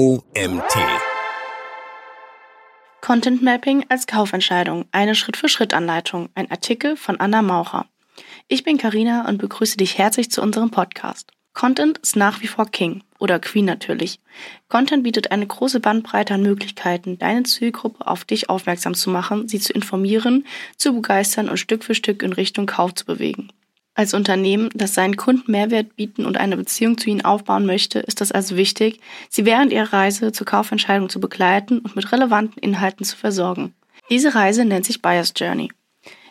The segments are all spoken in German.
OMT. Content Mapping als Kaufentscheidung. Eine Schritt-für-Schritt-Anleitung. Ein Artikel von Anna Maucher. Ich bin Karina und begrüße dich herzlich zu unserem Podcast. Content ist nach wie vor King oder Queen natürlich. Content bietet eine große Bandbreite an Möglichkeiten, deine Zielgruppe auf dich aufmerksam zu machen, sie zu informieren, zu begeistern und Stück für Stück in Richtung Kauf zu bewegen. Als Unternehmen, das seinen Kunden Mehrwert bieten und eine Beziehung zu ihnen aufbauen möchte, ist es also wichtig, sie während ihrer Reise zur Kaufentscheidung zu begleiten und mit relevanten Inhalten zu versorgen. Diese Reise nennt sich Buyer's Journey.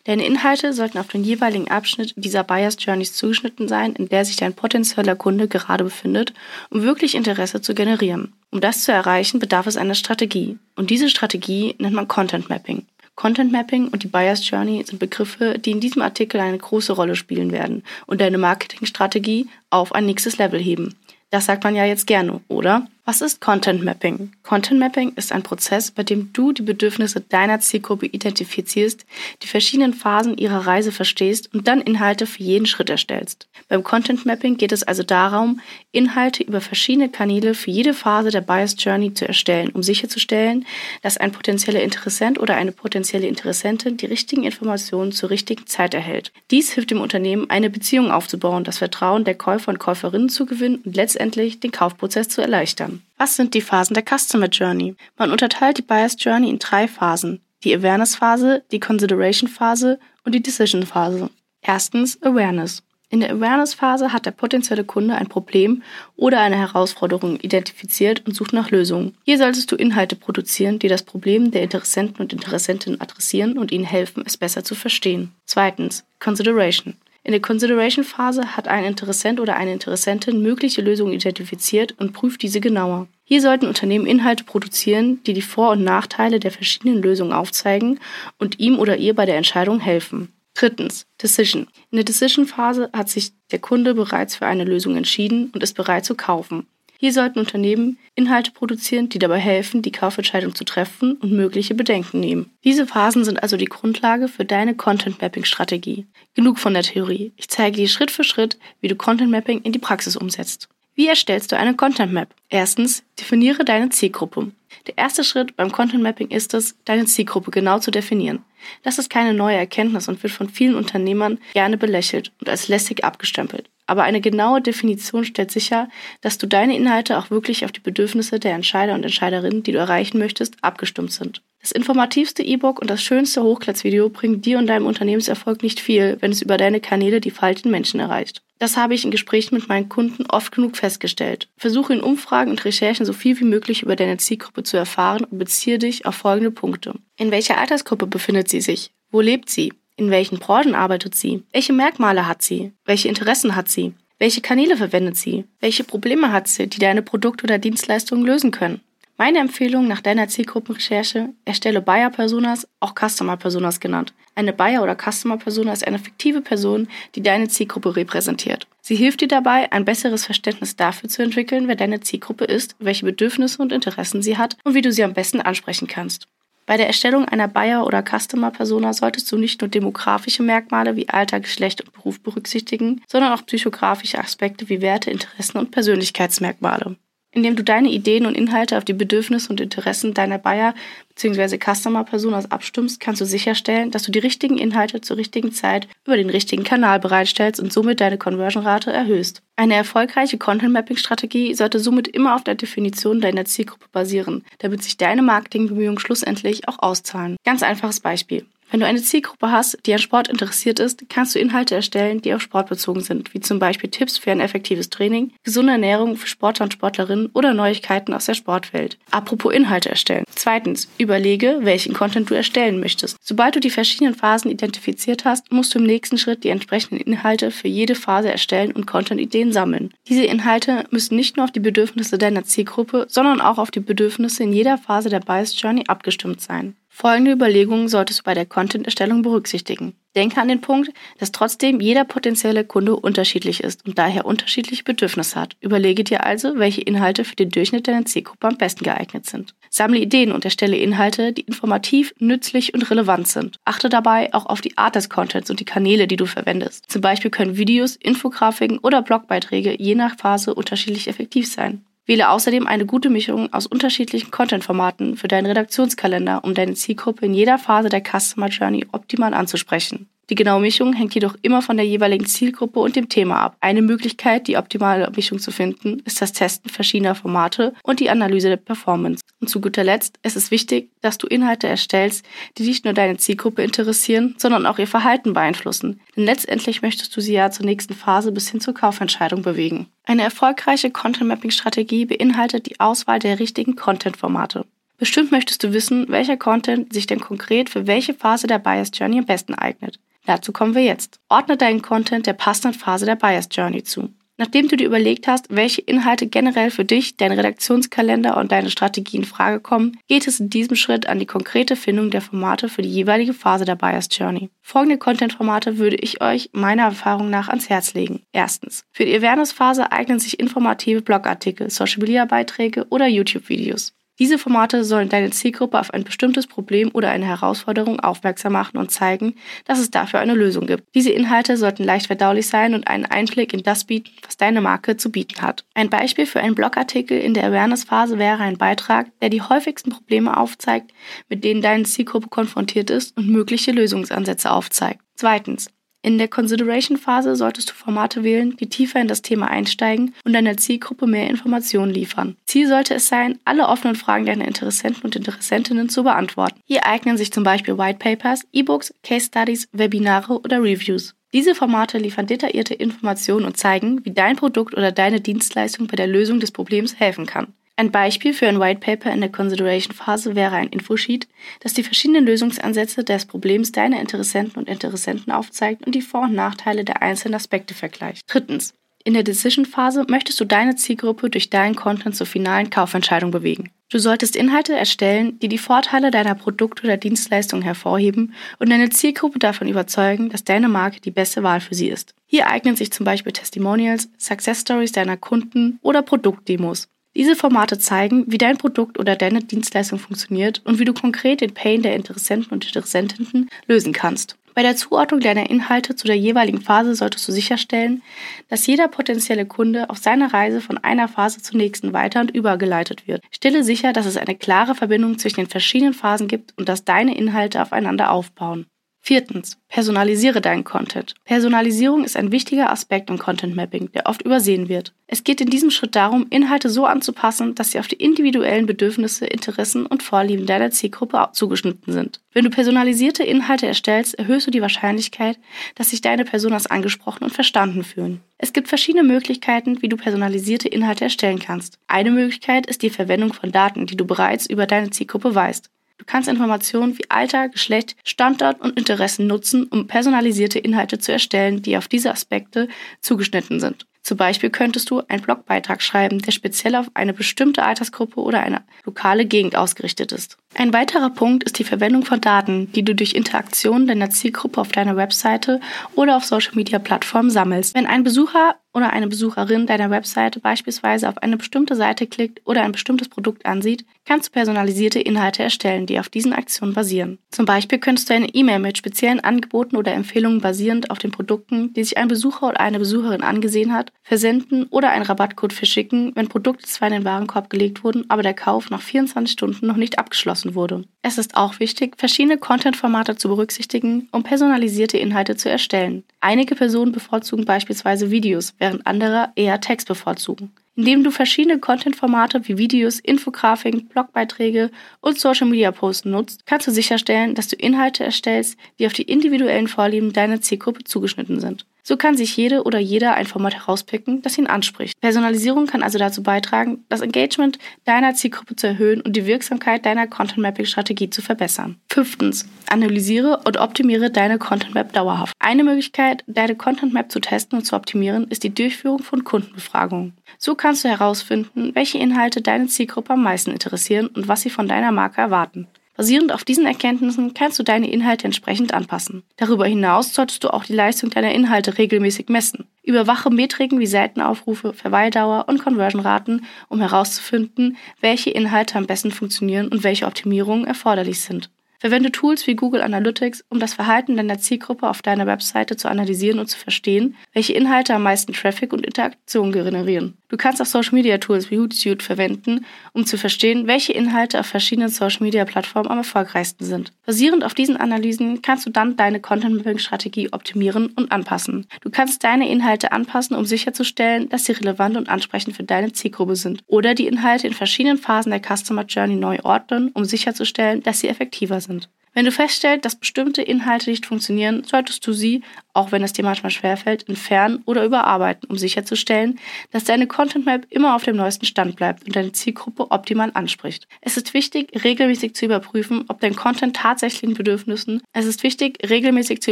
Deine Inhalte sollten auf den jeweiligen Abschnitt dieser Buyer's Journeys zugeschnitten sein, in der sich dein potenzieller Kunde gerade befindet, um wirklich Interesse zu generieren. Um das zu erreichen, bedarf es einer Strategie. Und diese Strategie nennt man Content Mapping. Content Mapping und die Buyer's Journey sind Begriffe, die in diesem Artikel eine große Rolle spielen werden und deine Marketingstrategie auf ein nächstes Level heben. Das sagt man ja jetzt gerne, oder? Was ist Content Mapping? Content Mapping ist ein Prozess, bei dem du die Bedürfnisse deiner Zielgruppe identifizierst, die verschiedenen Phasen ihrer Reise verstehst und dann Inhalte für jeden Schritt erstellst. Beim Content Mapping geht es also darum, Inhalte über verschiedene Kanäle für jede Phase der Buyer's Journey zu erstellen, um sicherzustellen, dass ein potenzieller Interessent oder eine potenzielle Interessentin die richtigen Informationen zur richtigen Zeit erhält. Dies hilft dem Unternehmen, eine Beziehung aufzubauen, das Vertrauen der Käufer und Käuferinnen zu gewinnen und letztendlich den Kaufprozess zu erleichtern. Was sind die Phasen der Customer Journey? Man unterteilt die Buyer's Journey in drei Phasen. Die Awareness-Phase, die Consideration-Phase und die Decision-Phase. Erstens Awareness. In der Awareness-Phase hat der potenzielle Kunde ein Problem oder eine Herausforderung identifiziert und sucht nach Lösungen. Hier solltest du Inhalte produzieren, die das Problem der Interessenten und Interessentinnen adressieren und ihnen helfen, es besser zu verstehen. Zweitens Consideration. In der Consideration-Phase hat ein Interessent oder eine Interessentin mögliche Lösungen identifiziert und prüft diese genauer. Hier sollten Unternehmen Inhalte produzieren, die die Vor- und Nachteile der verschiedenen Lösungen aufzeigen und ihm oder ihr bei der Entscheidung helfen. Drittens, Decision. In der Decision-Phase hat sich der Kunde bereits für eine Lösung entschieden und ist bereit zu kaufen. Hier sollten Unternehmen Inhalte produzieren, die dabei helfen, die Kaufentscheidung zu treffen und mögliche Bedenken nehmen. Diese Phasen sind also die Grundlage für deine Content Mapping Strategie. Genug von der Theorie. Ich zeige dir Schritt für Schritt, wie du Content Mapping in die Praxis umsetzt. Wie erstellst du eine Content Map? Erstens, definiere deine Zielgruppe. Der erste Schritt beim Content Mapping ist es, deine Zielgruppe genau zu definieren. Das ist keine neue Erkenntnis und wird von vielen Unternehmern gerne belächelt und als lästig abgestempelt aber eine genaue Definition stellt sicher, dass du deine Inhalte auch wirklich auf die Bedürfnisse der Entscheider und Entscheiderinnen, die du erreichen möchtest, abgestimmt sind. Das informativste E-Book und das schönste Hochglanzvideo bringen dir und deinem Unternehmenserfolg nicht viel, wenn es über deine Kanäle die falschen Menschen erreicht. Das habe ich in Gesprächen mit meinen Kunden oft genug festgestellt. Versuche in Umfragen und Recherchen so viel wie möglich über deine Zielgruppe zu erfahren und beziehe dich auf folgende Punkte. In welcher Altersgruppe befindet sie sich? Wo lebt sie? In welchen Branchen arbeitet sie? Welche Merkmale hat sie? Welche Interessen hat sie? Welche Kanäle verwendet sie? Welche Probleme hat sie, die deine Produkte oder Dienstleistungen lösen können? Meine Empfehlung nach deiner Zielgruppenrecherche, erstelle Buyer-Personas, auch Customer-Personas genannt. Eine Buyer- oder Customer-Persona ist eine fiktive Person, die deine Zielgruppe repräsentiert. Sie hilft dir dabei, ein besseres Verständnis dafür zu entwickeln, wer deine Zielgruppe ist, welche Bedürfnisse und Interessen sie hat und wie du sie am besten ansprechen kannst. Bei der Erstellung einer Buyer- oder Customer-Persona solltest du nicht nur demografische Merkmale wie Alter, Geschlecht und Beruf berücksichtigen, sondern auch psychografische Aspekte wie Werte, Interessen und Persönlichkeitsmerkmale indem du deine Ideen und Inhalte auf die Bedürfnisse und Interessen deiner Buyer bzw. Customer-Personas abstimmst, kannst du sicherstellen, dass du die richtigen Inhalte zur richtigen Zeit über den richtigen Kanal bereitstellst und somit deine Conversion-Rate erhöhst. Eine erfolgreiche Content-Mapping-Strategie sollte somit immer auf der Definition deiner Zielgruppe basieren, damit sich deine Marketingbemühungen schlussendlich auch auszahlen. Ganz einfaches Beispiel. Wenn du eine Zielgruppe hast, die an Sport interessiert ist, kannst du Inhalte erstellen, die auf Sport bezogen sind, wie zum Beispiel Tipps für ein effektives Training, gesunde Ernährung für Sportler und Sportlerinnen oder Neuigkeiten aus der Sportwelt. Apropos Inhalte erstellen. Zweitens, überlege, welchen Content du erstellen möchtest. Sobald du die verschiedenen Phasen identifiziert hast, musst du im nächsten Schritt die entsprechenden Inhalte für jede Phase erstellen und Content-Ideen sammeln. Diese Inhalte müssen nicht nur auf die Bedürfnisse deiner Zielgruppe, sondern auch auf die Bedürfnisse in jeder Phase der Bias Journey abgestimmt sein. Folgende Überlegungen solltest du bei der Content-Erstellung berücksichtigen. Denke an den Punkt, dass trotzdem jeder potenzielle Kunde unterschiedlich ist und daher unterschiedliche Bedürfnisse hat. Überlege dir also, welche Inhalte für den Durchschnitt deiner Zielgruppe am besten geeignet sind. Sammle Ideen und erstelle Inhalte, die informativ, nützlich und relevant sind. Achte dabei auch auf die Art des Contents und die Kanäle, die du verwendest. Zum Beispiel können Videos, Infografiken oder Blogbeiträge je nach Phase unterschiedlich effektiv sein. Wähle außerdem eine gute Mischung aus unterschiedlichen Content-Formaten für deinen Redaktionskalender, um deine Zielgruppe in jeder Phase der Customer Journey optimal anzusprechen. Die genaue Mischung hängt jedoch immer von der jeweiligen Zielgruppe und dem Thema ab. Eine Möglichkeit, die optimale Mischung zu finden, ist das Testen verschiedener Formate und die Analyse der Performance. Und zu guter Letzt ist es wichtig, dass du Inhalte erstellst, die nicht nur deine Zielgruppe interessieren, sondern auch ihr Verhalten beeinflussen. Denn letztendlich möchtest du sie ja zur nächsten Phase bis hin zur Kaufentscheidung bewegen. Eine erfolgreiche Content-Mapping-Strategie beinhaltet die Auswahl der richtigen Content-Formate. Bestimmt möchtest du wissen, welcher Content sich denn konkret für welche Phase der Buyers Journey am besten eignet. Dazu kommen wir jetzt. Ordne deinen Content der passenden Phase der Buyers Journey zu. Nachdem du dir überlegt hast, welche Inhalte generell für dich, deinen Redaktionskalender und deine Strategie in Frage kommen, geht es in diesem Schritt an die konkrete Findung der Formate für die jeweilige Phase der Buyers Journey. Folgende Content-Formate würde ich euch meiner Erfahrung nach ans Herz legen. Erstens. Für die Awareness-Phase eignen sich informative Blogartikel, Social-Media-Beiträge oder YouTube-Videos. Diese Formate sollen deine Zielgruppe auf ein bestimmtes Problem oder eine Herausforderung aufmerksam machen und zeigen, dass es dafür eine Lösung gibt. Diese Inhalte sollten leicht verdaulich sein und einen Einblick in das bieten, was deine Marke zu bieten hat. Ein Beispiel für einen Blogartikel in der Awareness-Phase wäre ein Beitrag, der die häufigsten Probleme aufzeigt, mit denen deine Zielgruppe konfrontiert ist und mögliche Lösungsansätze aufzeigt. Zweitens. In der Consideration-Phase solltest du Formate wählen, die tiefer in das Thema einsteigen und deiner Zielgruppe mehr Informationen liefern. Ziel sollte es sein, alle offenen Fragen deiner Interessenten und Interessentinnen zu beantworten. Hier eignen sich zum Beispiel White Papers, E-Books, Case Studies, Webinare oder Reviews. Diese Formate liefern detaillierte Informationen und zeigen, wie dein Produkt oder deine Dienstleistung bei der Lösung des Problems helfen kann. Ein Beispiel für ein White Paper in der Consideration-Phase wäre ein Infosheet, das die verschiedenen Lösungsansätze des Problems deiner Interessenten und Interessenten aufzeigt und die Vor- und Nachteile der einzelnen Aspekte vergleicht. Drittens. In der Decision-Phase möchtest du deine Zielgruppe durch deinen Content zur finalen Kaufentscheidung bewegen. Du solltest Inhalte erstellen, die die Vorteile deiner Produkt- oder Dienstleistung hervorheben und deine Zielgruppe davon überzeugen, dass deine Marke die beste Wahl für sie ist. Hier eignen sich zum Beispiel Testimonials, Success Stories deiner Kunden oder Produktdemos. Diese Formate zeigen, wie dein Produkt oder deine Dienstleistung funktioniert und wie du konkret den Pain der Interessenten und Interessentinnen lösen kannst. Bei der Zuordnung deiner Inhalte zu der jeweiligen Phase solltest du sicherstellen, dass jeder potenzielle Kunde auf seiner Reise von einer Phase zur nächsten weiter und übergeleitet wird. Stelle sicher, dass es eine klare Verbindung zwischen den verschiedenen Phasen gibt und dass deine Inhalte aufeinander aufbauen. Viertens, personalisiere deinen Content. Personalisierung ist ein wichtiger Aspekt im Content Mapping, der oft übersehen wird. Es geht in diesem Schritt darum, Inhalte so anzupassen, dass sie auf die individuellen Bedürfnisse, Interessen und Vorlieben deiner Zielgruppe zugeschnitten sind. Wenn du personalisierte Inhalte erstellst, erhöhst du die Wahrscheinlichkeit, dass sich deine Personas angesprochen und verstanden fühlen. Es gibt verschiedene Möglichkeiten, wie du personalisierte Inhalte erstellen kannst. Eine Möglichkeit ist die Verwendung von Daten, die du bereits über deine Zielgruppe weißt. Du kannst Informationen wie Alter, Geschlecht, Standort und Interessen nutzen, um personalisierte Inhalte zu erstellen, die auf diese Aspekte zugeschnitten sind. Zum Beispiel könntest du einen Blogbeitrag schreiben, der speziell auf eine bestimmte Altersgruppe oder eine lokale Gegend ausgerichtet ist. Ein weiterer Punkt ist die Verwendung von Daten, die du durch Interaktion deiner Zielgruppe auf deiner Webseite oder auf Social-Media-Plattformen sammelst. Wenn ein Besucher oder eine Besucherin deiner Webseite beispielsweise auf eine bestimmte Seite klickt oder ein bestimmtes Produkt ansieht, kannst du personalisierte Inhalte erstellen, die auf diesen Aktionen basieren. Zum Beispiel könntest du eine E-Mail mit speziellen Angeboten oder Empfehlungen basierend auf den Produkten, die sich ein Besucher oder eine Besucherin angesehen hat, versenden oder einen Rabattcode verschicken, wenn Produkte zwar in den Warenkorb gelegt wurden, aber der Kauf nach 24 Stunden noch nicht abgeschlossen wurde. Es ist auch wichtig, verschiedene Content-Formate zu berücksichtigen, um personalisierte Inhalte zu erstellen. Einige Personen bevorzugen beispielsweise Videos, während andere eher Text bevorzugen. Indem du verschiedene Content-Formate wie Videos, Infografiken, Blogbeiträge und Social-Media-Posts nutzt, kannst du sicherstellen, dass du Inhalte erstellst, die auf die individuellen Vorlieben deiner Zielgruppe zugeschnitten sind. So kann sich jede oder jeder ein Format herauspicken, das ihn anspricht. Personalisierung kann also dazu beitragen, das Engagement deiner Zielgruppe zu erhöhen und die Wirksamkeit deiner Content-Mapping-Strategie zu verbessern. Fünftens. Analysiere und optimiere deine Content Map dauerhaft. Eine Möglichkeit, deine Content Map zu testen und zu optimieren, ist die Durchführung von Kundenbefragungen. So kannst du herausfinden, welche Inhalte deine Zielgruppe am meisten interessieren und was sie von deiner Marke erwarten. Basierend auf diesen Erkenntnissen kannst du deine Inhalte entsprechend anpassen. Darüber hinaus solltest du auch die Leistung deiner Inhalte regelmäßig messen. Überwache Metriken wie Seitenaufrufe, Verweildauer und Conversion-Raten, um herauszufinden, welche Inhalte am besten funktionieren und welche Optimierungen erforderlich sind. Verwende Tools wie Google Analytics, um das Verhalten deiner Zielgruppe auf deiner Webseite zu analysieren und zu verstehen, welche Inhalte am meisten Traffic und Interaktion generieren. Du kannst auch Social Media Tools wie Hootsuite verwenden, um zu verstehen, welche Inhalte auf verschiedenen Social Media Plattformen am erfolgreichsten sind. Basierend auf diesen Analysen kannst du dann deine Content Mapping Strategie optimieren und anpassen. Du kannst deine Inhalte anpassen, um sicherzustellen, dass sie relevant und ansprechend für deine Zielgruppe sind. Oder die Inhalte in verschiedenen Phasen der Customer Journey neu ordnen, um sicherzustellen, dass sie effektiver sind. sind. Wenn du feststellst, dass bestimmte Inhalte nicht funktionieren, solltest du sie, auch wenn es dir manchmal schwerfällt, entfernen oder überarbeiten, um sicherzustellen, dass deine Content Map immer auf dem neuesten Stand bleibt und deine Zielgruppe optimal anspricht. Es ist wichtig, regelmäßig zu überprüfen, ob dein Content tatsächlich den Bedürfnissen, es ist wichtig, regelmäßig zu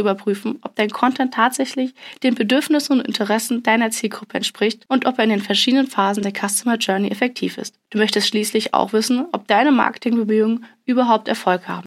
überprüfen, ob dein Content tatsächlich den Bedürfnissen und Interessen deiner Zielgruppe entspricht und ob er in den verschiedenen Phasen der Customer Journey effektiv ist. Du möchtest schließlich auch wissen, ob deine Marketingbemühungen überhaupt Erfolg haben.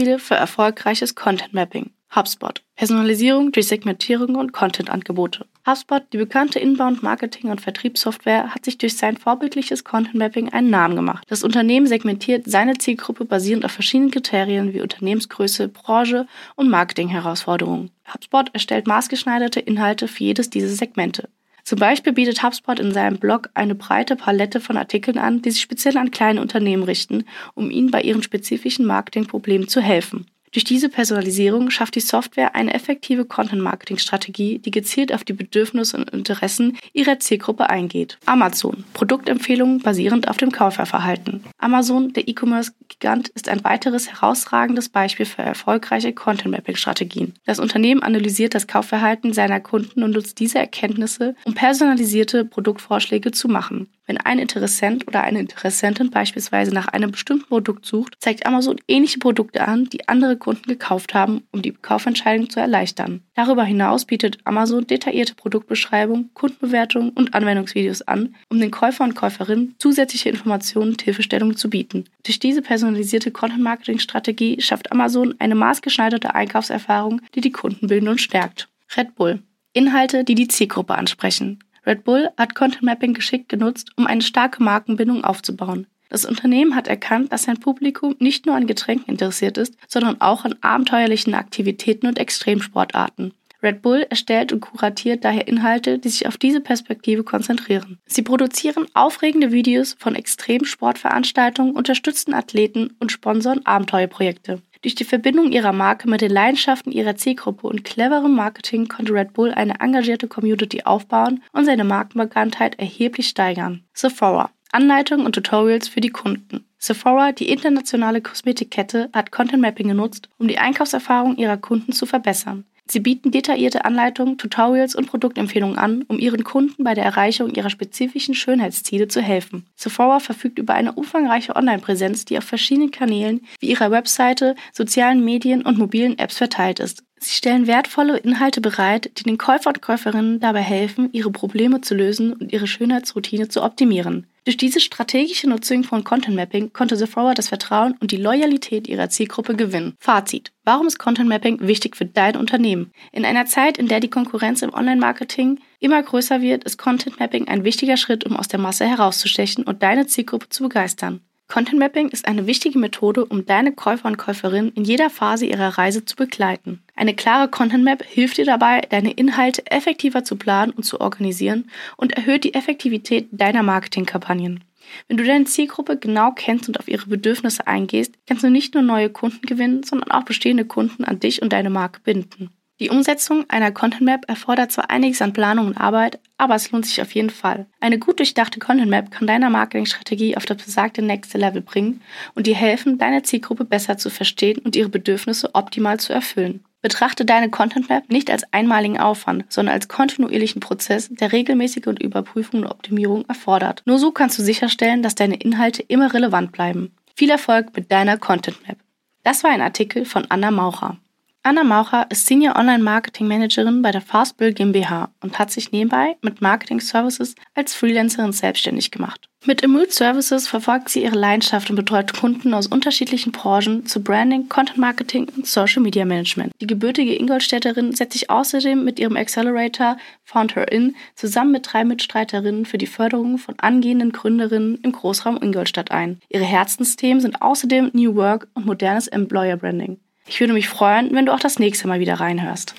Praxisbeispiele für erfolgreiches Content Mapping. HubSpot. Personalisierung durch Segmentierung und Content-Angebote. HubSpot, die bekannte Inbound-Marketing- und Vertriebssoftware, hat sich durch sein vorbildliches Content-Mapping einen Namen gemacht. Das Unternehmen segmentiert seine Zielgruppe basierend auf verschiedenen Kriterien wie Unternehmensgröße, Branche und Marketing-Herausforderungen. HubSpot erstellt maßgeschneiderte Inhalte für jedes dieser Segmente. Zum Beispiel bietet HubSpot in seinem Blog eine breite Palette von Artikeln an, die sich speziell an kleine Unternehmen richten, um ihnen bei ihren spezifischen Marketingproblemen zu helfen. Durch diese Personalisierung schafft die Software eine effektive Content-Marketing-Strategie, die gezielt auf die Bedürfnisse und Interessen ihrer Zielgruppe eingeht. Amazon. Produktempfehlungen basierend auf dem Käuferverhalten. Amazon, der E-Commerce-Gigant, ist ein weiteres herausragendes Beispiel für erfolgreiche Content-Mapping-Strategien. Das Unternehmen analysiert das Kaufverhalten seiner Kunden und nutzt diese Erkenntnisse, um personalisierte Produktvorschläge zu machen. Wenn ein Interessent oder eine Interessentin beispielsweise nach einem bestimmten Produkt sucht, zeigt Amazon ähnliche Produkte an, die andere Kunden gekauft haben, um die Kaufentscheidung zu erleichtern. Darüber hinaus bietet Amazon detaillierte Produktbeschreibungen, Kundenbewertungen und Anwendungsvideos an, um den Käufer und Käuferinnen zusätzliche Informationen und Hilfestellungen zu bieten. Durch diese personalisierte Content-Marketing-Strategie schafft Amazon eine maßgeschneiderte Einkaufserfahrung, die die Kunden bilden und stärkt. Red Bull. Inhalte, die die Zielgruppe ansprechen. Red Bull hat Content Mapping geschickt genutzt, um eine starke Markenbindung aufzubauen. Das Unternehmen hat erkannt, dass sein Publikum nicht nur an Getränken interessiert ist, sondern auch an abenteuerlichen Aktivitäten und Extremsportarten. Red Bull erstellt und kuratiert daher Inhalte, die sich auf diese Perspektive konzentrieren. Sie produzieren aufregende Videos von Extremsportveranstaltungen, unterstützen Athleten und sponsern Abenteuerprojekte. Durch die Verbindung ihrer Marke mit den Leidenschaften ihrer Zielgruppe und cleverem Marketing konnte Red Bull eine engagierte Community aufbauen und seine Markenbekanntheit erheblich steigern. Sephora. Anleitungen und Tutorials für die Kunden. Sephora, die internationale Kosmetikkette, hat Content Mapping genutzt, um die Einkaufserfahrung ihrer Kunden zu verbessern. Sie bieten detaillierte Anleitungen, Tutorials und Produktempfehlungen an, um ihren Kunden bei der Erreichung ihrer spezifischen Schönheitsziele zu helfen. Sephora verfügt über eine umfangreiche Online-Präsenz, die auf verschiedenen Kanälen wie ihrer Webseite, sozialen Medien und mobilen Apps verteilt ist. Sie stellen wertvolle Inhalte bereit, die den Käufer und Käuferinnen dabei helfen, ihre Probleme zu lösen und ihre Schönheitsroutine zu optimieren. Durch diese strategische Nutzung von Content Mapping konnte Sephora das Vertrauen und die Loyalität ihrer Zielgruppe gewinnen. Fazit. Warum ist Content Mapping wichtig für dein Unternehmen? In einer Zeit, in der die Konkurrenz im Online-Marketing immer größer wird, ist Content Mapping ein wichtiger Schritt, um aus der Masse herauszustechen und deine Zielgruppe zu begeistern. Content Mapping ist eine wichtige Methode, um deine Käufer und Käuferinnen in jeder Phase ihrer Reise zu begleiten. Eine klare Content Map hilft dir dabei, deine Inhalte effektiver zu planen und zu organisieren und erhöht die Effektivität deiner Marketingkampagnen. Wenn du deine Zielgruppe genau kennst und auf ihre Bedürfnisse eingehst, kannst du nicht nur neue Kunden gewinnen, sondern auch bestehende Kunden an dich und deine Marke binden. Die Umsetzung einer Content Map erfordert zwar einiges an Planung und Arbeit, aber es lohnt sich auf jeden Fall. Eine gut durchdachte Content Map kann deiner Marketingstrategie auf das besagte nächste Level bringen und dir helfen, deine Zielgruppe besser zu verstehen und ihre Bedürfnisse optimal zu erfüllen. Betrachte deine Content Map nicht als einmaligen Aufwand, sondern als kontinuierlichen Prozess, der regelmäßige und Überprüfung und Optimierung erfordert. Nur so kannst du sicherstellen, dass deine Inhalte immer relevant bleiben. Viel Erfolg mit deiner Content Map. Das war ein Artikel von Anna Maucher. Anna Maucher ist Senior Online Marketing Managerin bei der Fastbill GmbH und hat sich nebenbei mit Marketing Services als Freelancerin selbstständig gemacht. Mit Immute Services verfolgt sie ihre Leidenschaft und betreut Kunden aus unterschiedlichen Branchen zu Branding, Content Marketing und Social Media Management. Die gebürtige Ingolstädterin setzt sich außerdem mit ihrem Accelerator Found Her In zusammen mit drei Mitstreiterinnen für die Förderung von angehenden Gründerinnen im Großraum Ingolstadt ein. Ihre Herzensthemen sind außerdem New Work und modernes Employer Branding. Ich würde mich freuen, wenn du auch das nächste Mal wieder reinhörst.